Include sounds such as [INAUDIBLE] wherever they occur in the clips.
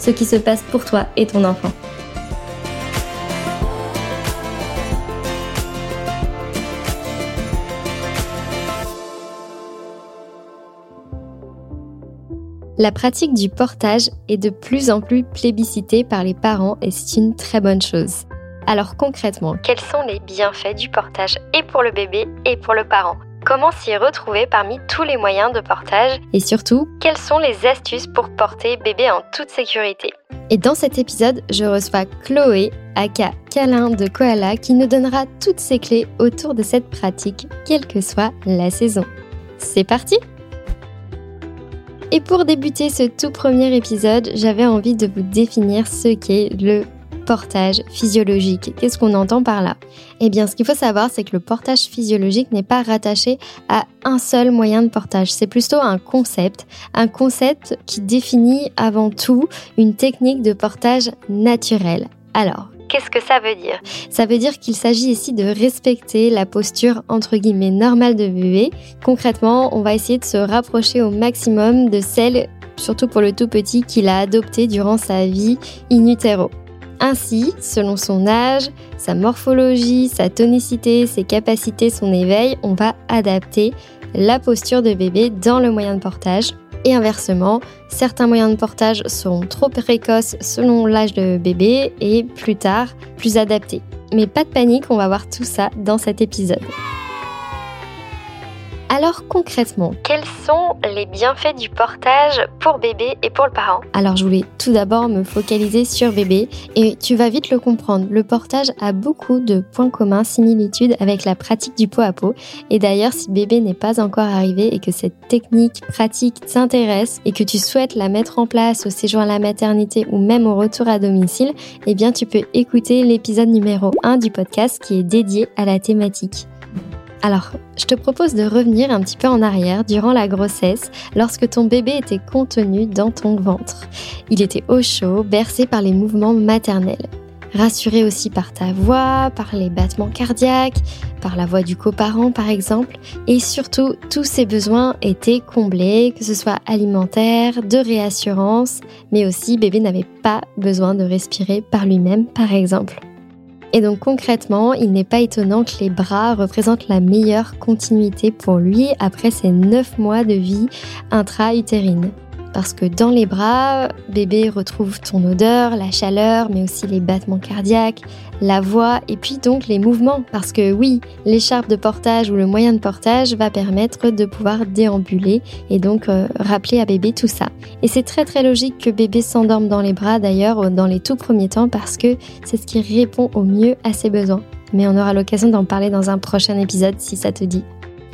ce qui se passe pour toi et ton enfant. La pratique du portage est de plus en plus plébiscitée par les parents et c'est une très bonne chose. Alors concrètement, quels sont les bienfaits du portage et pour le bébé et pour le parent? Comment s'y retrouver parmi tous les moyens de portage Et surtout, quelles sont les astuces pour porter bébé en toute sécurité Et dans cet épisode, je reçois Chloé, aka Câlin de Koala, qui nous donnera toutes ses clés autour de cette pratique, quelle que soit la saison. C'est parti et pour débuter ce tout premier épisode, j'avais envie de vous définir ce qu'est le portage physiologique. Qu'est-ce qu'on entend par là? Eh bien, ce qu'il faut savoir, c'est que le portage physiologique n'est pas rattaché à un seul moyen de portage. C'est plutôt un concept, un concept qui définit avant tout une technique de portage naturel. Alors, Qu'est-ce que ça veut dire? Ça veut dire qu'il s'agit ici de respecter la posture entre guillemets normale de bébé. Concrètement, on va essayer de se rapprocher au maximum de celle, surtout pour le tout petit, qu'il a adoptée durant sa vie in utero. Ainsi, selon son âge, sa morphologie, sa tonicité, ses capacités, son éveil, on va adapter la posture de bébé dans le moyen de portage. Et inversement, certains moyens de portage seront trop précoces selon l'âge de bébé et plus tard, plus adaptés. Mais pas de panique, on va voir tout ça dans cet épisode. Alors concrètement, quels sont les bienfaits du portage pour bébé et pour le parent? Alors je voulais tout d'abord me focaliser sur bébé et tu vas vite le comprendre. Le portage a beaucoup de points communs, similitudes avec la pratique du pot à pot. Et d'ailleurs, si bébé n'est pas encore arrivé et que cette technique pratique t'intéresse et que tu souhaites la mettre en place au séjour à la maternité ou même au retour à domicile, eh bien tu peux écouter l'épisode numéro 1 du podcast qui est dédié à la thématique. Alors, je te propose de revenir un petit peu en arrière durant la grossesse, lorsque ton bébé était contenu dans ton ventre. Il était au chaud, bercé par les mouvements maternels. Rassuré aussi par ta voix, par les battements cardiaques, par la voix du coparent par exemple, et surtout tous ses besoins étaient comblés, que ce soit alimentaire, de réassurance, mais aussi bébé n'avait pas besoin de respirer par lui-même par exemple. Et donc concrètement, il n'est pas étonnant que les bras représentent la meilleure continuité pour lui après ses 9 mois de vie intra-utérine. Parce que dans les bras, bébé retrouve ton odeur, la chaleur, mais aussi les battements cardiaques, la voix et puis donc les mouvements. Parce que oui, l'écharpe de portage ou le moyen de portage va permettre de pouvoir déambuler et donc euh, rappeler à bébé tout ça. Et c'est très très logique que bébé s'endorme dans les bras d'ailleurs dans les tout premiers temps parce que c'est ce qui répond au mieux à ses besoins. Mais on aura l'occasion d'en parler dans un prochain épisode si ça te dit.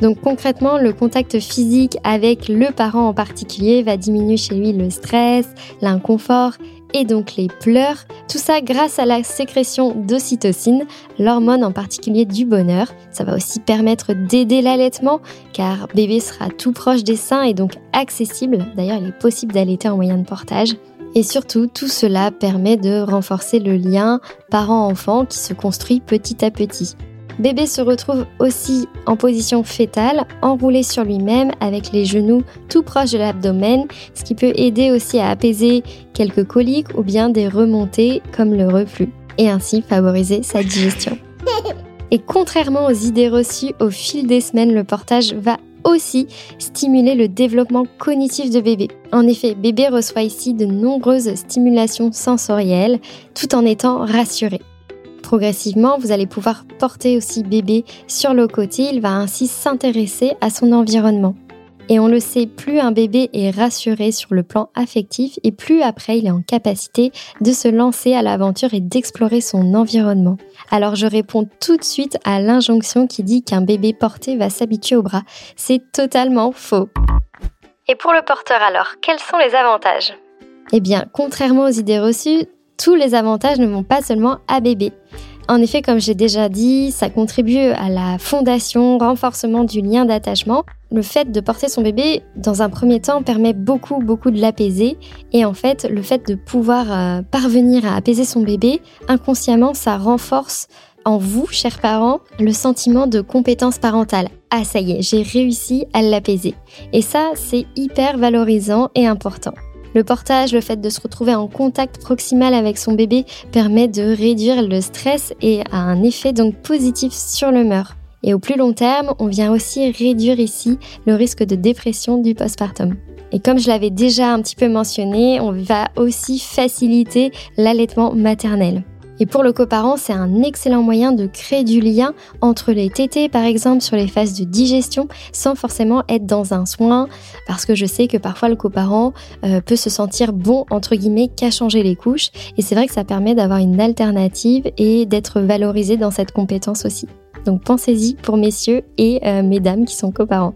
Donc concrètement, le contact physique avec le parent en particulier va diminuer chez lui le stress, l'inconfort et donc les pleurs. Tout ça grâce à la sécrétion d'ocytocine, l'hormone en particulier du bonheur. Ça va aussi permettre d'aider l'allaitement car bébé sera tout proche des seins et donc accessible. D'ailleurs, il est possible d'allaiter en moyen de portage. Et surtout, tout cela permet de renforcer le lien parent-enfant qui se construit petit à petit. Bébé se retrouve aussi en position fétale, enroulé sur lui-même avec les genoux tout proches de l'abdomen, ce qui peut aider aussi à apaiser quelques coliques ou bien des remontées comme le reflux, et ainsi favoriser sa digestion. [LAUGHS] Et contrairement aux idées reçues au fil des semaines, le portage va aussi stimuler le développement cognitif de bébé. En effet, bébé reçoit ici de nombreuses stimulations sensorielles tout en étant rassuré. Progressivement, vous allez pouvoir porter aussi bébé sur le côté. Il va ainsi s'intéresser à son environnement. Et on le sait, plus un bébé est rassuré sur le plan affectif et plus après il est en capacité de se lancer à l'aventure et d'explorer son environnement. Alors je réponds tout de suite à l'injonction qui dit qu'un bébé porté va s'habituer au bras. C'est totalement faux. Et pour le porteur alors, quels sont les avantages? Eh bien, contrairement aux idées reçues, tous les avantages ne vont pas seulement à bébé. En effet, comme j'ai déjà dit, ça contribue à la fondation, renforcement du lien d'attachement. Le fait de porter son bébé, dans un premier temps, permet beaucoup, beaucoup de l'apaiser. Et en fait, le fait de pouvoir euh, parvenir à apaiser son bébé, inconsciemment, ça renforce en vous, chers parents, le sentiment de compétence parentale. Ah ça y est, j'ai réussi à l'apaiser. Et ça, c'est hyper valorisant et important. Le portage, le fait de se retrouver en contact proximal avec son bébé permet de réduire le stress et a un effet donc positif sur l'humeur. Et au plus long terme, on vient aussi réduire ici le risque de dépression du postpartum. Et comme je l'avais déjà un petit peu mentionné, on va aussi faciliter l'allaitement maternel. Et pour le coparent, c'est un excellent moyen de créer du lien entre les tétés, par exemple, sur les phases de digestion, sans forcément être dans un soin, parce que je sais que parfois le coparent euh, peut se sentir bon, entre guillemets, qu'à changer les couches. Et c'est vrai que ça permet d'avoir une alternative et d'être valorisé dans cette compétence aussi. Donc pensez-y pour messieurs et euh, mesdames qui sont coparents.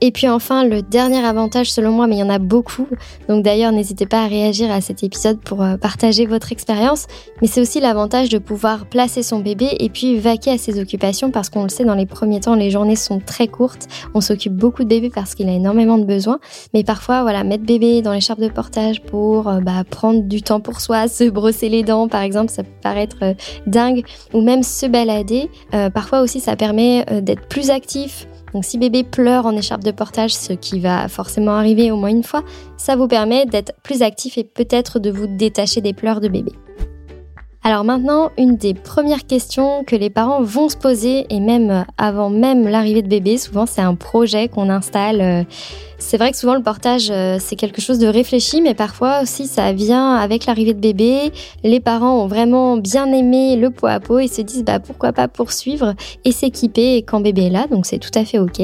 Et puis enfin, le dernier avantage selon moi, mais il y en a beaucoup, donc d'ailleurs n'hésitez pas à réagir à cet épisode pour euh, partager votre expérience, mais c'est aussi l'avantage de pouvoir placer son bébé et puis vaquer à ses occupations parce qu'on le sait, dans les premiers temps, les journées sont très courtes, on s'occupe beaucoup de bébé parce qu'il a énormément de besoins, mais parfois, voilà, mettre bébé dans l'écharpe de portage pour euh, bah, prendre du temps pour soi, [LAUGHS] se brosser les dents par exemple, ça peut paraître euh, dingue, ou même se balader, parfois aussi ça permet d'être plus actif, donc si bébé pleure en écharpe de portage, ce qui va forcément arriver au moins une fois, ça vous permet d'être plus actif et peut-être de vous détacher des pleurs de bébé. Alors maintenant, une des premières questions que les parents vont se poser, et même avant même l'arrivée de bébé, souvent c'est un projet qu'on installe euh, c'est vrai que souvent le portage, euh, c'est quelque chose de réfléchi, mais parfois aussi ça vient avec l'arrivée de bébé. Les parents ont vraiment bien aimé le pot à pot et se disent bah pourquoi pas poursuivre et s'équiper quand bébé est là, donc c'est tout à fait ok.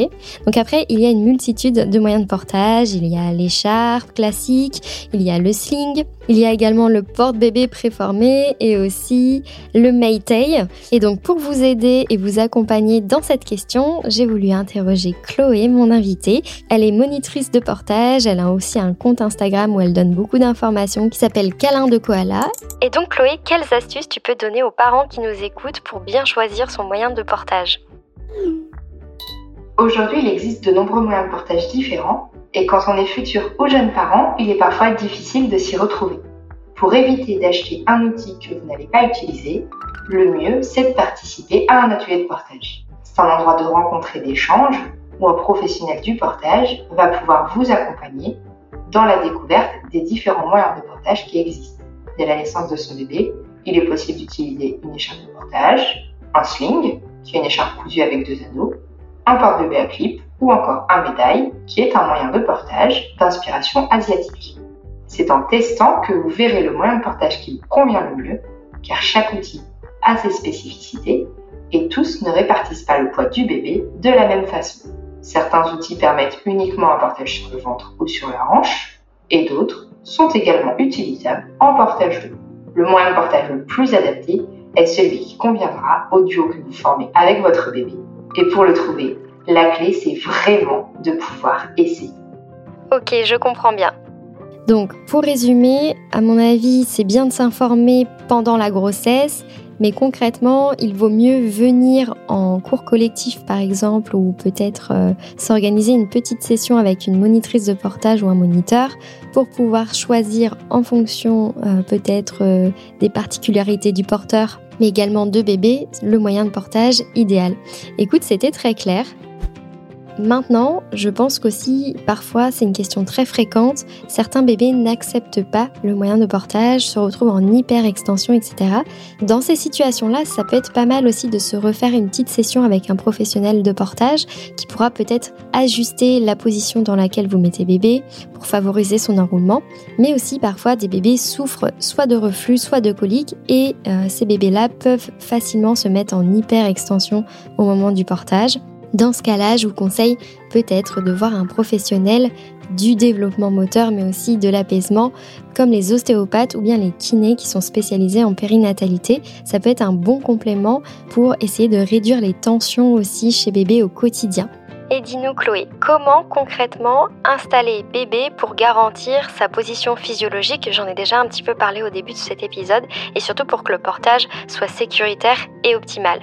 Donc après, il y a une multitude de moyens de portage. Il y a l'écharpe classique, il y a le sling, il y a également le porte-bébé préformé et le Maytay. Et donc pour vous aider et vous accompagner dans cette question, j'ai voulu interroger Chloé, mon invitée. Elle est monitrice de portage. Elle a aussi un compte Instagram où elle donne beaucoup d'informations qui s'appelle Câlin de Koala. Et donc Chloé, quelles astuces tu peux donner aux parents qui nous écoutent pour bien choisir son moyen de portage? Aujourd'hui, il existe de nombreux moyens de portage différents et quand on est futur ou jeune parent, il est parfois difficile de s'y retrouver. Pour éviter d'acheter un outil que vous n'allez pas utiliser, le mieux, c'est de participer à un atelier de portage. C'est un endroit de rencontre et d'échange ou un professionnel du portage va pouvoir vous accompagner dans la découverte des différents moyens de portage qui existent. Dès la naissance de son bébé, il est possible d'utiliser une écharpe de portage, un sling, qui est une écharpe cousue avec deux anneaux, un porte-bébé à clip ou encore un médaille, qui est un moyen de portage d'inspiration asiatique. C'est en testant que vous verrez le moyen de portage qui vous convient le mieux, car chaque outil a ses spécificités et tous ne répartissent pas le poids du bébé de la même façon. Certains outils permettent uniquement un portage sur le ventre ou sur la hanche, et d'autres sont également utilisables en portage dos. Le moyen de portage le plus adapté est celui qui conviendra au duo que vous formez avec votre bébé. Et pour le trouver, la clé, c'est vraiment de pouvoir essayer. Ok, je comprends bien. Donc, pour résumer, à mon avis, c'est bien de s'informer pendant la grossesse, mais concrètement, il vaut mieux venir en cours collectif par exemple ou peut-être euh, s'organiser une petite session avec une monitrice de portage ou un moniteur pour pouvoir choisir en fonction euh, peut-être euh, des particularités du porteur mais également de bébé le moyen de portage idéal. Écoute, c'était très clair. Maintenant, je pense qu'aussi, parfois, c'est une question très fréquente. Certains bébés n'acceptent pas le moyen de portage, se retrouvent en hyper-extension, etc. Dans ces situations-là, ça peut être pas mal aussi de se refaire une petite session avec un professionnel de portage qui pourra peut-être ajuster la position dans laquelle vous mettez bébé pour favoriser son enroulement. Mais aussi, parfois, des bébés souffrent soit de reflux, soit de coliques et euh, ces bébés-là peuvent facilement se mettre en hyper-extension au moment du portage. Dans ce cas-là, je vous conseille peut-être de voir un professionnel du développement moteur, mais aussi de l'apaisement, comme les ostéopathes ou bien les kinés qui sont spécialisés en périnatalité. Ça peut être un bon complément pour essayer de réduire les tensions aussi chez bébé au quotidien. Et dis-nous Chloé, comment concrètement installer bébé pour garantir sa position physiologique? J'en ai déjà un petit peu parlé au début de cet épisode et surtout pour que le portage soit sécuritaire et optimal.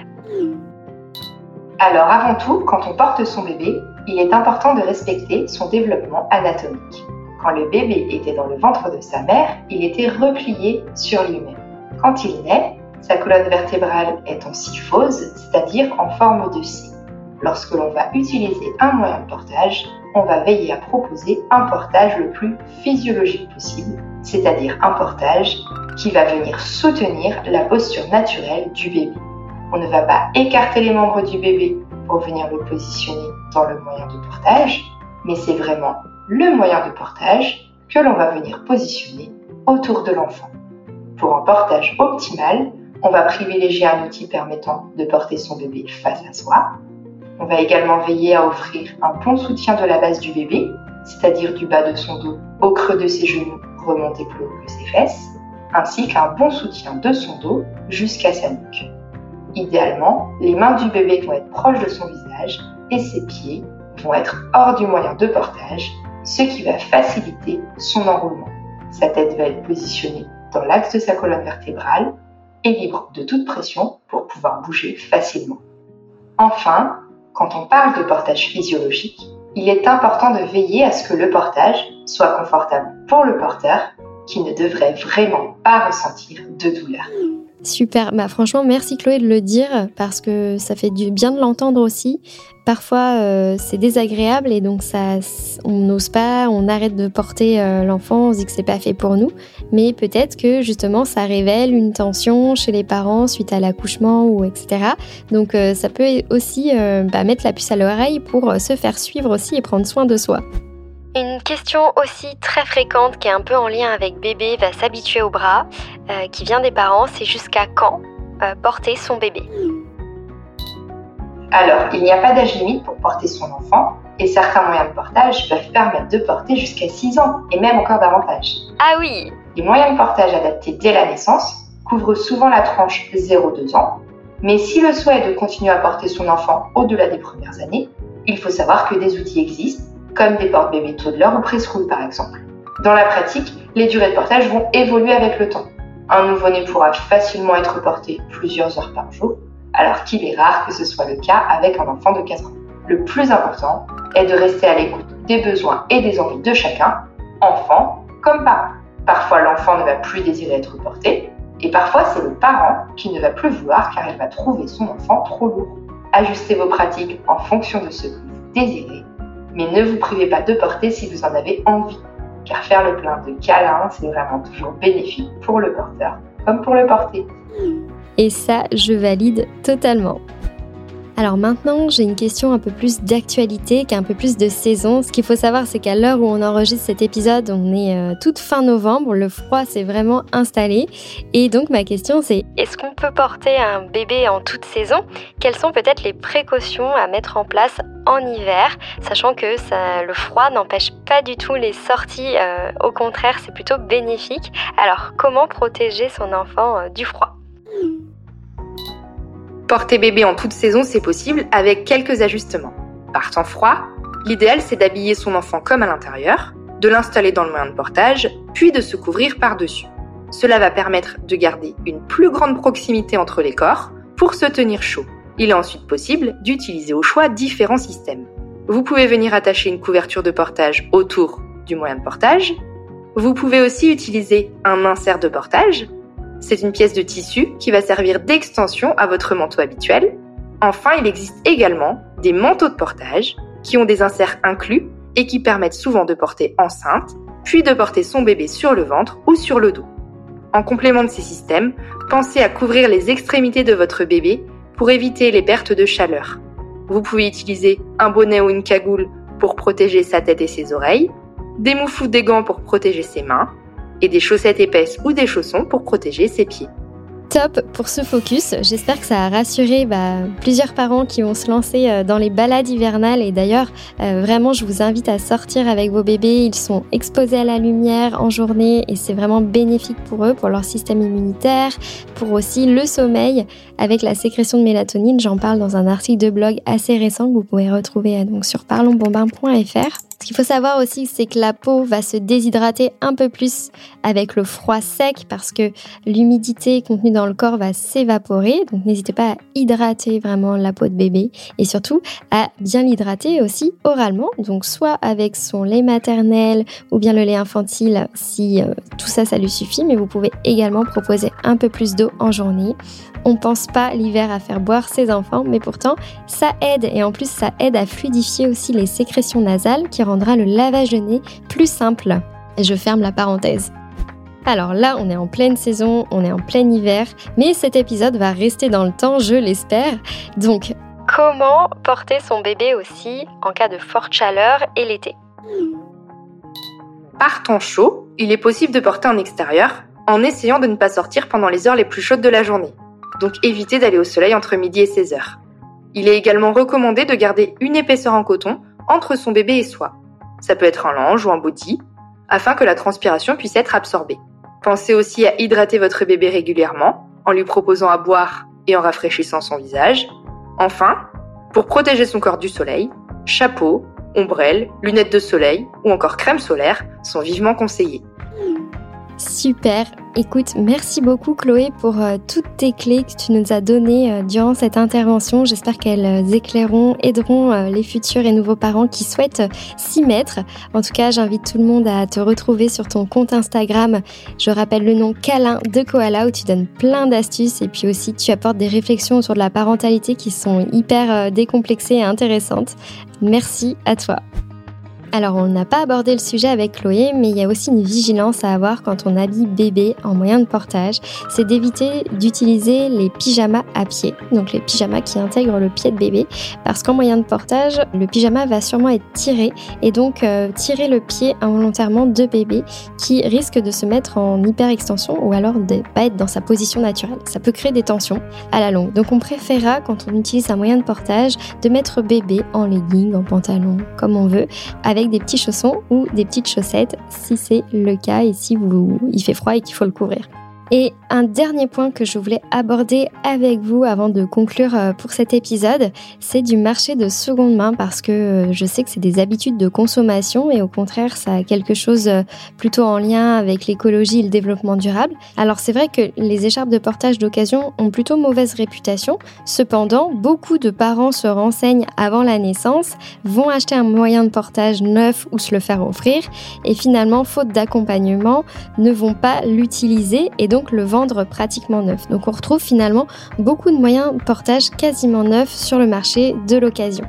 Alors avant tout, quand on porte son bébé, il est important de respecter son développement anatomique. Quand le bébé était dans le ventre de sa mère, il était replié sur lui-même. Quand il naît, sa colonne vertébrale est en syphose, c'est-à-dire en forme de C. Lorsque l'on va utiliser un moyen de portage, on va veiller à proposer un portage le plus physiologique possible, c'est-à-dire un portage qui va venir soutenir la posture naturelle du bébé. On ne va pas écarter les membres du bébé pour venir le positionner dans le moyen de portage, mais c'est vraiment le moyen de portage que l'on va venir positionner autour de l'enfant. Pour un portage optimal, on va privilégier un outil permettant de porter son bébé face à soi. On va également veiller à offrir un bon soutien de la base du bébé, c'est-à-dire du bas de son dos au creux de ses genoux remontés plus haut que ses fesses, ainsi qu'un bon soutien de son dos jusqu'à sa nuque. Idéalement, les mains du bébé vont être proches de son visage et ses pieds vont être hors du moyen de portage, ce qui va faciliter son enroulement. Sa tête va être positionnée dans l'axe de sa colonne vertébrale et libre de toute pression pour pouvoir bouger facilement. Enfin, quand on parle de portage physiologique, il est important de veiller à ce que le portage soit confortable pour le porteur qui ne devrait vraiment pas ressentir de douleur. Super, bah franchement merci Chloé de le dire parce que ça fait du bien de l'entendre aussi. Parfois euh, c'est désagréable et donc ça, on n'ose pas, on arrête de porter euh, l'enfant, on se dit que c'est pas fait pour nous. Mais peut-être que justement ça révèle une tension chez les parents suite à l'accouchement ou etc. Donc euh, ça peut aussi bah, mettre la puce à l'oreille pour se faire suivre aussi et prendre soin de soi. Une question aussi très fréquente qui est un peu en lien avec bébé va s'habituer au bras, euh, qui vient des parents, c'est jusqu'à quand euh, porter son bébé Alors, il n'y a pas d'âge limite pour porter son enfant et certains moyens de portage peuvent permettre de porter jusqu'à 6 ans et même encore davantage. Ah oui Les moyens de portage adaptés dès la naissance couvrent souvent la tranche 0-2 ans, mais si le souhait est de continuer à porter son enfant au-delà des premières années, il faut savoir que des outils existent comme des porte-bébés toddler ou preschool par exemple. Dans la pratique, les durées de portage vont évoluer avec le temps. Un nouveau-né pourra facilement être porté plusieurs heures par jour, alors qu'il est rare que ce soit le cas avec un enfant de 4 ans. Le plus important est de rester à l'écoute des besoins et des envies de chacun, enfant comme parent. Parfois, l'enfant ne va plus désirer être porté, et parfois, c'est le parent qui ne va plus vouloir car il va trouver son enfant trop lourd. Ajustez vos pratiques en fonction de ce que vous désirez mais ne vous privez pas de porter si vous en avez envie, car faire le plein de câlins, c'est vraiment toujours bénéfique pour le porteur comme pour le porter. Et ça, je valide totalement. Alors maintenant, j'ai une question un peu plus d'actualité, qui un peu plus de saison. Ce qu'il faut savoir, c'est qu'à l'heure où on enregistre cet épisode, on est euh, toute fin novembre, le froid s'est vraiment installé. Et donc ma question, c'est est-ce qu'on peut porter un bébé en toute saison? Quelles sont peut-être les précautions à mettre en place en hiver, sachant que le froid n'empêche pas du tout les sorties, euh, au contraire, c'est plutôt bénéfique. Alors comment protéger son enfant euh, du froid? Porter bébé en toute saison, c'est possible avec quelques ajustements. Par temps froid, l'idéal c'est d'habiller son enfant comme à l'intérieur, de l'installer dans le moyen de portage, puis de se couvrir par-dessus. Cela va permettre de garder une plus grande proximité entre les corps pour se tenir chaud. Il est ensuite possible d'utiliser au choix différents systèmes. Vous pouvez venir attacher une couverture de portage autour du moyen de portage. Vous pouvez aussi utiliser un insert de portage c'est une pièce de tissu qui va servir d'extension à votre manteau habituel. Enfin, il existe également des manteaux de portage qui ont des inserts inclus et qui permettent souvent de porter enceinte, puis de porter son bébé sur le ventre ou sur le dos. En complément de ces systèmes, pensez à couvrir les extrémités de votre bébé pour éviter les pertes de chaleur. Vous pouvez utiliser un bonnet ou une cagoule pour protéger sa tête et ses oreilles, des moufles ou des gants pour protéger ses mains, et des chaussettes épaisses ou des chaussons pour protéger ses pieds top pour ce focus. J'espère que ça a rassuré bah, plusieurs parents qui vont se lancer euh, dans les balades hivernales. Et d'ailleurs, euh, vraiment, je vous invite à sortir avec vos bébés. Ils sont exposés à la lumière en journée et c'est vraiment bénéfique pour eux, pour leur système immunitaire, pour aussi le sommeil avec la sécrétion de mélatonine. J'en parle dans un article de blog assez récent que vous pouvez retrouver euh, donc sur parlonsbombin.fr. Ce qu'il faut savoir aussi, c'est que la peau va se déshydrater un peu plus avec le froid sec parce que l'humidité contenue dans le corps va s'évaporer. Donc n'hésitez pas à hydrater vraiment la peau de bébé et surtout à bien l'hydrater aussi oralement. Donc soit avec son lait maternel ou bien le lait infantile si euh, tout ça, ça lui suffit. Mais vous pouvez également proposer un peu plus d'eau en journée. On pense pas l'hiver à faire boire ses enfants, mais pourtant ça aide et en plus ça aide à fluidifier aussi les sécrétions nasales qui rendra le lavage de nez plus simple. Et je ferme la parenthèse. Alors là, on est en pleine saison, on est en plein hiver, mais cet épisode va rester dans le temps, je l'espère. Donc, comment porter son bébé aussi en cas de forte chaleur et l'été? Par temps chaud, il est possible de porter en extérieur en essayant de ne pas sortir pendant les heures les plus chaudes de la journée donc évitez d'aller au soleil entre midi et 16 heures. Il est également recommandé de garder une épaisseur en coton entre son bébé et soi. Ça peut être un lange ou un body, afin que la transpiration puisse être absorbée. Pensez aussi à hydrater votre bébé régulièrement, en lui proposant à boire et en rafraîchissant son visage. Enfin, pour protéger son corps du soleil, chapeau, ombrelle, lunettes de soleil ou encore crème solaire sont vivement conseillés. Super. Écoute, merci beaucoup Chloé pour euh, toutes tes clés que tu nous as données euh, durant cette intervention. J'espère qu'elles euh, éclaireront, aideront les futurs et nouveaux parents qui souhaitent s'y mettre. En tout cas, j'invite tout le monde à te retrouver sur ton compte Instagram. Je rappelle le nom Câlin de Koala où tu donnes plein d'astuces et puis aussi tu apportes des réflexions autour de la parentalité qui sont hyper décomplexées et intéressantes. Merci à toi. Alors on n'a pas abordé le sujet avec Chloé, mais il y a aussi une vigilance à avoir quand on habille bébé en moyen de portage, c'est d'éviter d'utiliser les pyjamas à pied, donc les pyjamas qui intègrent le pied de bébé, parce qu'en moyen de portage, le pyjama va sûrement être tiré et donc euh, tirer le pied involontairement de bébé qui risque de se mettre en hyper-extension ou alors de pas être dans sa position naturelle. Ça peut créer des tensions à la longue. Donc on préférera quand on utilise un moyen de portage de mettre bébé en legging, en pantalon, comme on veut, avec des petits chaussons ou des petites chaussettes si c'est le cas et si vous, il fait froid et qu'il faut le couvrir. Et un dernier point que je voulais aborder avec vous avant de conclure euh, pour cet épisode, c'est du marché de seconde main parce que euh, je sais que c'est des habitudes de consommation et au contraire ça a quelque chose euh, plutôt en lien avec l'écologie et le développement durable. Alors c'est vrai que les écharpes de portage d'occasion ont plutôt mauvaise réputation, cependant beaucoup de parents se renseignent avant la naissance, vont acheter un moyen de portage neuf ou se le faire offrir et finalement faute d'accompagnement ne vont pas l'utiliser et donc le vendre pratiquement neuf. Donc on retrouve finalement beaucoup de moyens de portage quasiment neufs sur le marché de l'occasion.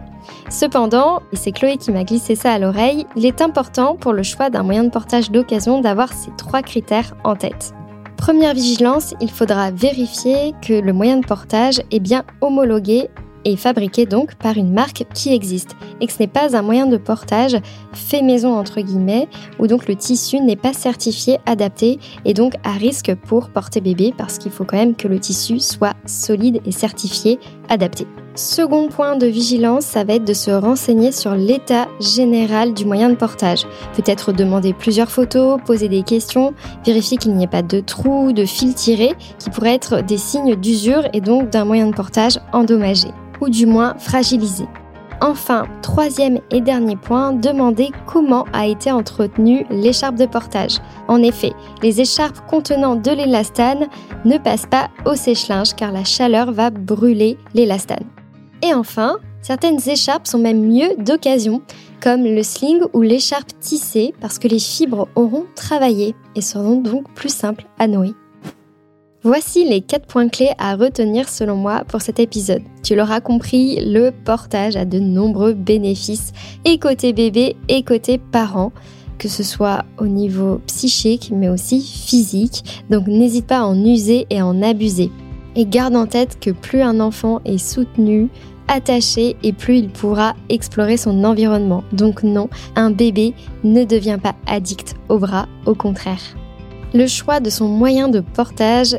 Cependant, et c'est Chloé qui m'a glissé ça à l'oreille, il est important pour le choix d'un moyen de portage d'occasion d'avoir ces trois critères en tête. Première vigilance, il faudra vérifier que le moyen de portage est bien homologué et fabriqué donc par une marque qui existe et que ce n'est pas un moyen de portage fait maison entre guillemets où donc le tissu n'est pas certifié adapté et donc à risque pour porter bébé parce qu'il faut quand même que le tissu soit solide et certifié adapté. Second point de vigilance, ça va être de se renseigner sur l'état général du moyen de portage. Peut-être demander plusieurs photos, poser des questions, vérifier qu'il n'y ait pas de trous, de fils tirés, qui pourraient être des signes d'usure et donc d'un moyen de portage endommagé ou du moins fragilisé. Enfin, troisième et dernier point, demander comment a été entretenue l'écharpe de portage. En effet, les écharpes contenant de l'élastane ne passent pas au sèche-linge car la chaleur va brûler l'élastane. Et enfin, certaines écharpes sont même mieux d'occasion, comme le sling ou l'écharpe tissée parce que les fibres auront travaillé et seront donc plus simples à nouer. Voici les 4 points clés à retenir selon moi pour cet épisode. Tu l'auras compris, le portage a de nombreux bénéfices et côté bébé et côté parent que ce soit au niveau psychique mais aussi physique. Donc n'hésite pas à en user et en abuser. Et garde en tête que plus un enfant est soutenu, attaché et plus il pourra explorer son environnement. Donc non, un bébé ne devient pas addict au bras, au contraire. Le choix de son moyen de portage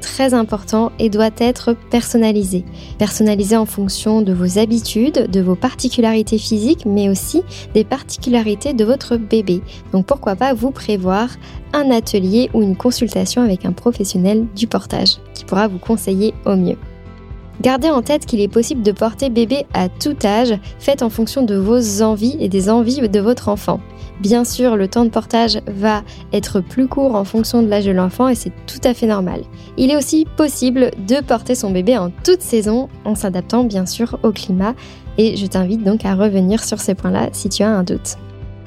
très important et doit être personnalisé. Personnalisé en fonction de vos habitudes, de vos particularités physiques, mais aussi des particularités de votre bébé. Donc pourquoi pas vous prévoir un atelier ou une consultation avec un professionnel du portage qui pourra vous conseiller au mieux. Gardez en tête qu'il est possible de porter bébé à tout âge, fait en fonction de vos envies et des envies de votre enfant. Bien sûr, le temps de portage va être plus court en fonction de l'âge de l'enfant et c'est tout à fait normal. Il est aussi possible de porter son bébé en toute saison en s'adaptant bien sûr au climat et je t'invite donc à revenir sur ces points-là si tu as un doute.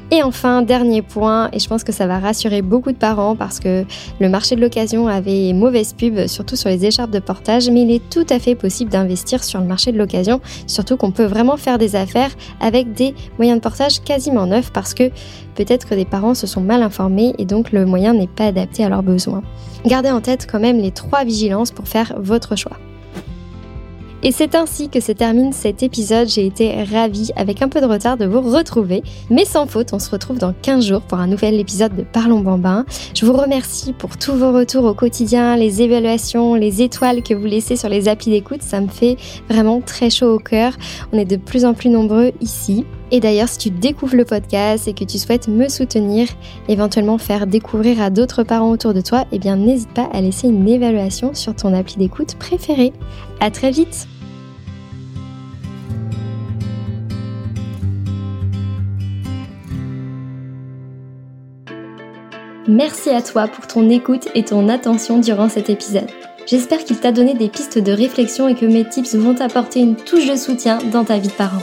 Et enfin, dernier point, et je pense que ça va rassurer beaucoup de parents parce que le marché de l'occasion avait mauvaise pub, surtout sur les écharpes de portage, mais il est tout à fait possible d'investir sur le marché de l'occasion, surtout qu'on peut vraiment faire des affaires avec des moyens de portage quasiment neufs parce que peut-être que des parents se sont mal informés et donc le moyen n'est pas adapté à leurs besoins. Gardez en tête quand même les trois vigilances pour faire votre choix. Et c'est ainsi que se termine cet épisode. J'ai été ravie, avec un peu de retard, de vous retrouver. Mais sans faute, on se retrouve dans 15 jours pour un nouvel épisode de Parlons Bambin. Je vous remercie pour tous vos retours au quotidien, les évaluations, les étoiles que vous laissez sur les applis d'écoute. Ça me fait vraiment très chaud au cœur. On est de plus en plus nombreux ici. Et d'ailleurs, si tu découvres le podcast et que tu souhaites me soutenir, éventuellement faire découvrir à d'autres parents autour de toi, eh bien n'hésite pas à laisser une évaluation sur ton appli d'écoute préférée. À très vite! Merci à toi pour ton écoute et ton attention durant cet épisode. J'espère qu'il t'a donné des pistes de réflexion et que mes tips vont t'apporter une touche de soutien dans ta vie de parent.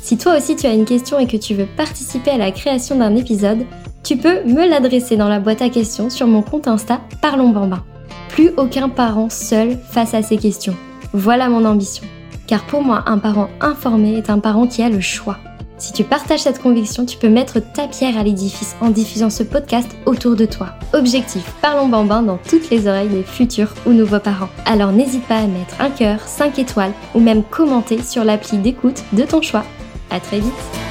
Si toi aussi tu as une question et que tu veux participer à la création d'un épisode, tu peux me l'adresser dans la boîte à questions sur mon compte Insta Parlons Bambin. Plus aucun parent seul face à ces questions. Voilà mon ambition. Car pour moi, un parent informé est un parent qui a le choix. Si tu partages cette conviction, tu peux mettre ta pierre à l'édifice en diffusant ce podcast autour de toi. Objectif, parlons bambin dans toutes les oreilles des futurs ou nouveaux parents. Alors n'hésite pas à mettre un cœur, 5 étoiles ou même commenter sur l'appli d'écoute de ton choix. À très vite